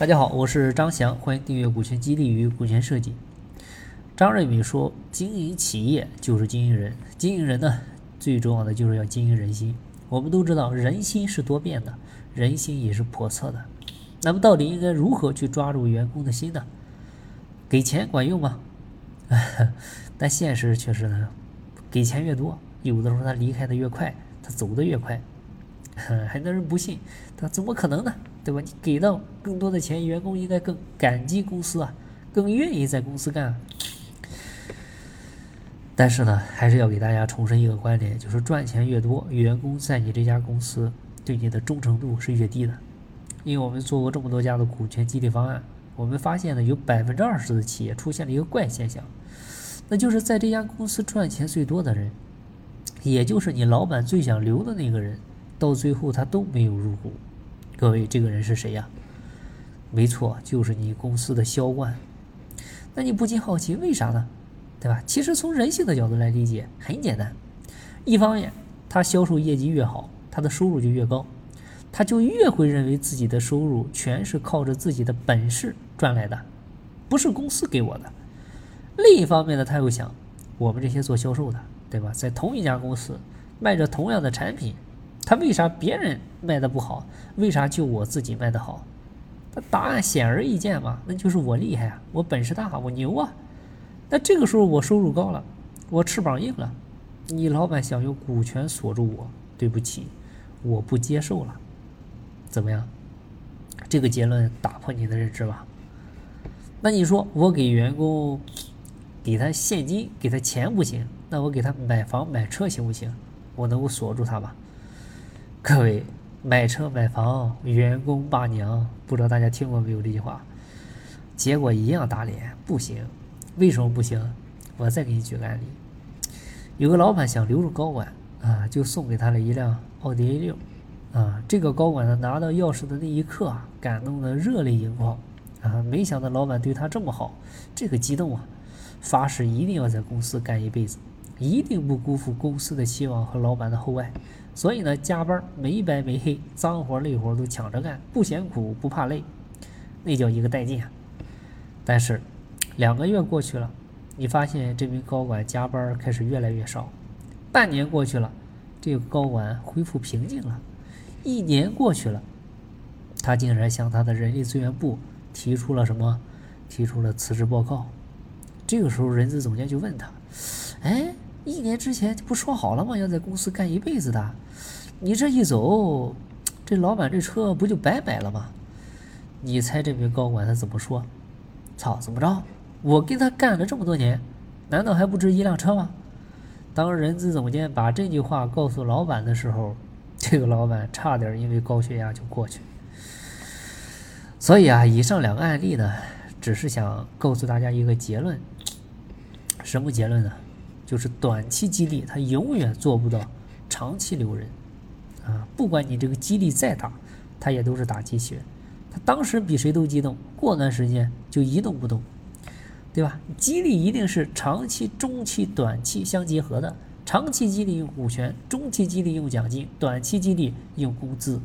大家好，我是张翔，欢迎订阅《股权激励与股权设计》。张瑞敏说：“经营企业就是经营人，经营人呢，最重要的就是要经营人心。我们都知道，人心是多变的，人心也是叵测的。那么，到底应该如何去抓住员工的心呢？给钱管用吗？但现实却是呢，给钱越多，有的时候他离开的越快，他走的越快。很多人不信，他怎么可能呢？”对吧？你给到更多的钱，员工应该更感激公司啊，更愿意在公司干。但是呢，还是要给大家重申一个观点，就是赚钱越多，员工在你这家公司对你的忠诚度是越低的。因为我们做过这么多家的股权激励方案，我们发现呢，有百分之二十的企业出现了一个怪现象，那就是在这家公司赚钱最多的人，也就是你老板最想留的那个人，到最后他都没有入股。各位，这个人是谁呀？没错，就是你公司的销冠。那你不禁好奇，为啥呢？对吧？其实从人性的角度来理解，很简单。一方面，他销售业绩越好，他的收入就越高，他就越会认为自己的收入全是靠着自己的本事赚来的，不是公司给我的。另一方面呢，他又想，我们这些做销售的，对吧？在同一家公司卖着同样的产品。他为啥别人卖的不好？为啥就我自己卖的好？那答案显而易见嘛，那就是我厉害啊，我本事大，我牛啊。那这个时候我收入高了，我翅膀硬了，你老板想用股权锁住我，对不起，我不接受了。怎么样？这个结论打破你的认知吧？那你说我给员工给他现金，给他钱不行，那我给他买房买车行不行？我能够锁住他吧？各位，买车买房，员工爸娘，不知道大家听过没有这句话？结果一样打脸，不行。为什么不行？我再给你举个案例。有个老板想留住高管啊，就送给他了一辆奥迪 A 六啊。这个高管呢，拿到钥匙的那一刻啊，感动的热泪盈眶啊。没想到老板对他这么好，这个激动啊，发誓一定要在公司干一辈子。一定不辜负公司的期望和老板的厚爱，所以呢，加班没白没黑，脏活累活都抢着干，不嫌苦不怕累，那叫一个带劲啊！但是，两个月过去了，你发现这名高管加班开始越来越少。半年过去了，这个高管恢复平静了。一年过去了，他竟然向他的人力资源部提出了什么？提出了辞职报告。这个时候，人资总监就问他：“哎？”一年之前不说好了吗？要在公司干一辈子的，你这一走，这老板这车不就白买了吗？你猜这名高管他怎么说？操，怎么着？我跟他干了这么多年，难道还不值一辆车吗？当人资总监把这句话告诉老板的时候，这个老板差点因为高血压就过去。所以啊，以上两个案例呢，只是想告诉大家一个结论。什么结论呢？就是短期激励，它永远做不到长期留人，啊，不管你这个激励再大，它也都是打鸡血，他当时比谁都激动，过段时间就一动不动，对吧？激励一定是长期、中期、短期相结合的，长期激励用股权，中期激励用奖金，短期激励用工资，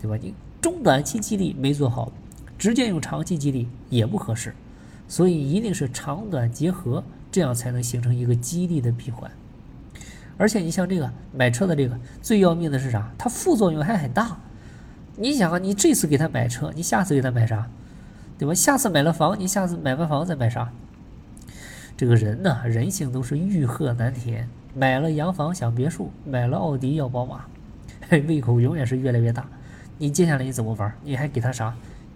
对吧？你中短期激励没做好，直接用长期激励也不合适，所以一定是长短结合。这样才能形成一个激励的闭环，而且你像这个买车的这个最要命的是啥？它副作用还很大。你想啊，你这次给他买车，你下次给他买啥？对吧？下次买了房，你下次买完房再买啥？这个人呢，人性都是欲壑难填。买了洋房想别墅，买了奥迪要宝马，胃口永远是越来越大。你接下来你怎么玩？你还给他啥？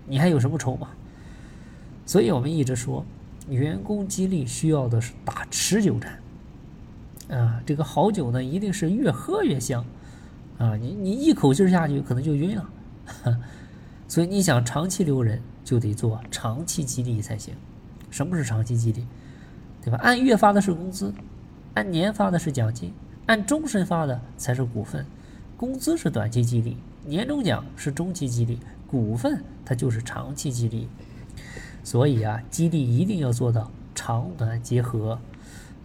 你还有什么筹码？所以我们一直说。员工激励需要的是打持久战，啊，这个好酒呢，一定是越喝越香，啊，你你一口气下去可能就晕了，所以你想长期留人，就得做长期激励才行。什么是长期激励？对吧？按月发的是工资，按年发的是奖金，按终身发的才是股份。工资是短期激励，年终奖是中期激励，股份它就是长期激励。所以啊，激励一定要做到长短结合，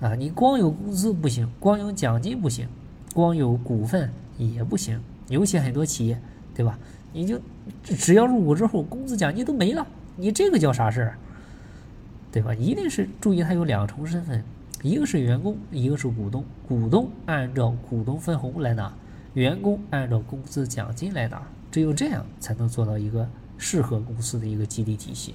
啊，你光有工资不行，光有奖金不行，光有股份也不行。尤其很多企业，对吧？你就只要入股之后，工资奖金都没了，你这个叫啥事儿？对吧？一定是注意，他有两重身份，一个是员工，一个是股东。股东按照股东分红来拿，员工按照工资奖金来拿，只有这样才能做到一个适合公司的一个激励体系。